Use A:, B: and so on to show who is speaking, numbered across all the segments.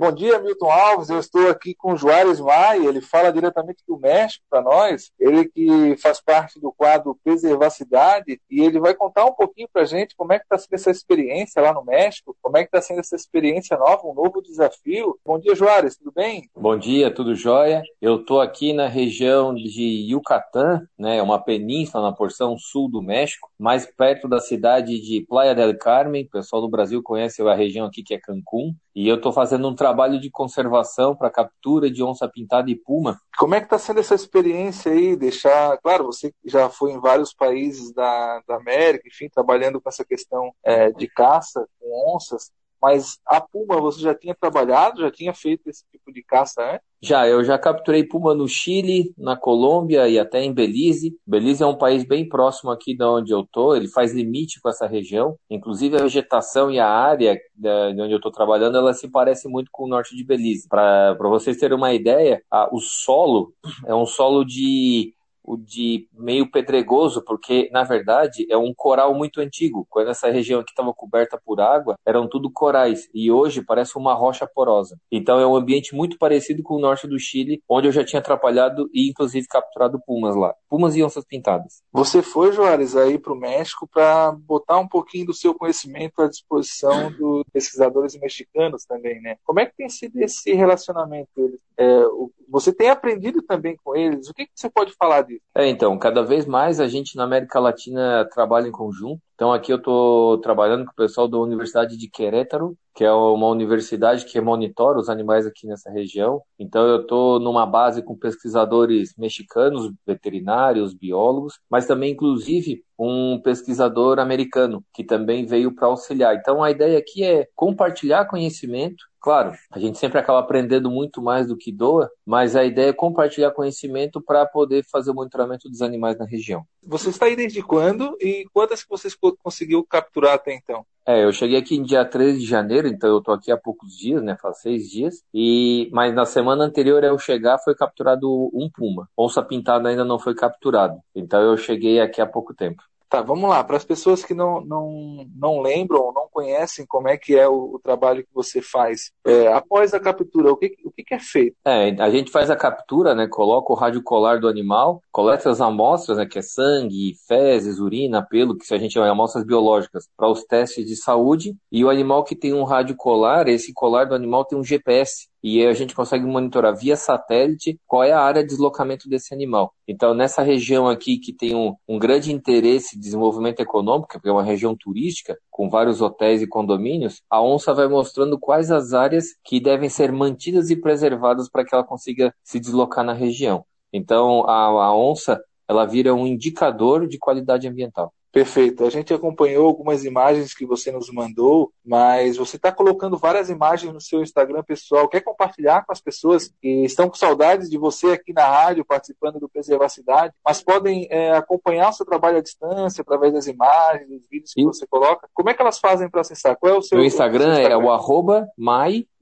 A: Bom dia, Milton Alves. Eu estou aqui com Juarez Maia. Ele fala diretamente do México para nós. Ele que faz parte do quadro Preservacidade e ele vai contar um pouquinho para gente como é que está sendo essa experiência lá no México, como é que está sendo essa experiência nova, um novo desafio. Bom dia, Juarez. Tudo bem?
B: Bom dia, tudo jóia. Eu estou aqui na região de Yucatán, né, uma península na porção sul do México, mais perto da cidade de Playa del Carmen. O pessoal do Brasil conhece a região aqui que é Cancún. E eu estou fazendo um trabalho de conservação para captura de onça pintada e puma.
A: Como é que está sendo essa experiência aí? Deixar, claro, você já foi em vários países da, da América, enfim, trabalhando com essa questão é, de caça com onças. Mas a puma você já tinha trabalhado, já tinha feito esse tipo de caça antes?
B: Já, eu já capturei puma no Chile, na Colômbia e até em Belize. Belize é um país bem próximo aqui de onde eu tô, ele faz limite com essa região. Inclusive a vegetação e a área de onde eu estou trabalhando, ela se parece muito com o norte de Belize. Para vocês terem uma ideia, a, o solo é um solo de o de meio pedregoso, porque na verdade é um coral muito antigo. Quando essa região aqui estava coberta por água, eram tudo corais e hoje parece uma rocha porosa. Então é um ambiente muito parecido com o norte do Chile, onde eu já tinha atrapalhado e inclusive capturado pumas lá, pumas e onças pintadas.
A: Você foi, Juarez, aí para o México para botar um pouquinho do seu conhecimento à disposição dos pesquisadores mexicanos também, né? Como é que tem sido esse relacionamento? É, você tem aprendido também com eles? O que, que você pode falar disso?
B: É, então, cada vez mais a gente na América Latina trabalha em conjunto. Então aqui eu estou trabalhando com o pessoal da Universidade de Querétaro, que é uma universidade que monitora os animais aqui nessa região. Então eu estou numa base com pesquisadores mexicanos, veterinários, biólogos, mas também inclusive um pesquisador americano que também veio para auxiliar. Então a ideia aqui é compartilhar conhecimento Claro, a gente sempre acaba aprendendo muito mais do que doa, mas a ideia é compartilhar conhecimento para poder fazer o monitoramento dos animais na região.
A: Você está aí desde quando e quantas que você conseguiu capturar até então?
B: É, eu cheguei aqui em dia 13 de janeiro, então eu tô aqui há poucos dias, né? Faz seis dias. E mas na semana anterior eu chegar foi capturado um puma. Onça pintada ainda não foi capturado. Então eu cheguei aqui há pouco tempo.
A: Tá, vamos lá. Para as pessoas que não, não, não lembram ou não conhecem como é que é o, o trabalho que você faz, é, após a captura, o que, o que, é feito?
B: É, a gente faz a captura, né? Coloca o rádio colar do animal, coleta as amostras, né? Que é sangue, fezes, urina, pelo, que a gente chama de amostras biológicas, para os testes de saúde. E o animal que tem um rádio colar, esse colar do animal tem um GPS e a gente consegue monitorar via satélite qual é a área de deslocamento desse animal. Então, nessa região aqui que tem um, um grande interesse de desenvolvimento econômico, porque é uma região turística, com vários hotéis e condomínios, a onça vai mostrando quais as áreas que devem ser mantidas e preservadas para que ela consiga se deslocar na região. Então, a, a onça, ela vira um indicador de qualidade ambiental.
A: Perfeito. A gente acompanhou algumas imagens que você nos mandou, mas você está colocando várias imagens no seu Instagram pessoal. Quer compartilhar com as pessoas que estão com saudades de você aqui na rádio, participando do Preservacidade, mas podem é, acompanhar o seu trabalho à distância através das imagens, dos vídeos que Sim. você coloca? Como é que elas fazem para acessar? Qual é o seu,
B: Meu Instagram, o seu Instagram? é o arroba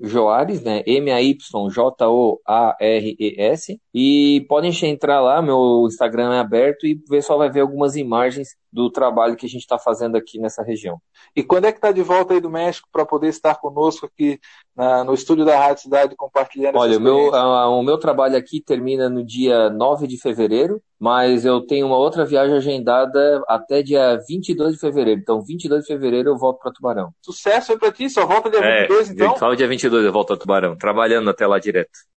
B: Joares, né? M-A-Y-J-O-A-R-E-S. E podem entrar lá, meu Instagram é aberto e o pessoal vai ver algumas imagens do trabalho que a gente está fazendo aqui nessa região.
A: E quando é que está de volta aí do México para poder estar conosco aqui na, no estúdio da Rádio Cidade compartilhando
B: Olha, o meu, a, o meu trabalho aqui termina no dia 9 de fevereiro, mas eu tenho uma outra viagem agendada até dia 22 de fevereiro. Então, 22 de fevereiro eu volto para Tubarão.
A: Sucesso aí para ti, só volta dia é, 22 então?
B: Só dia 22 eu volto a Tubarão, trabalhando até lá direto.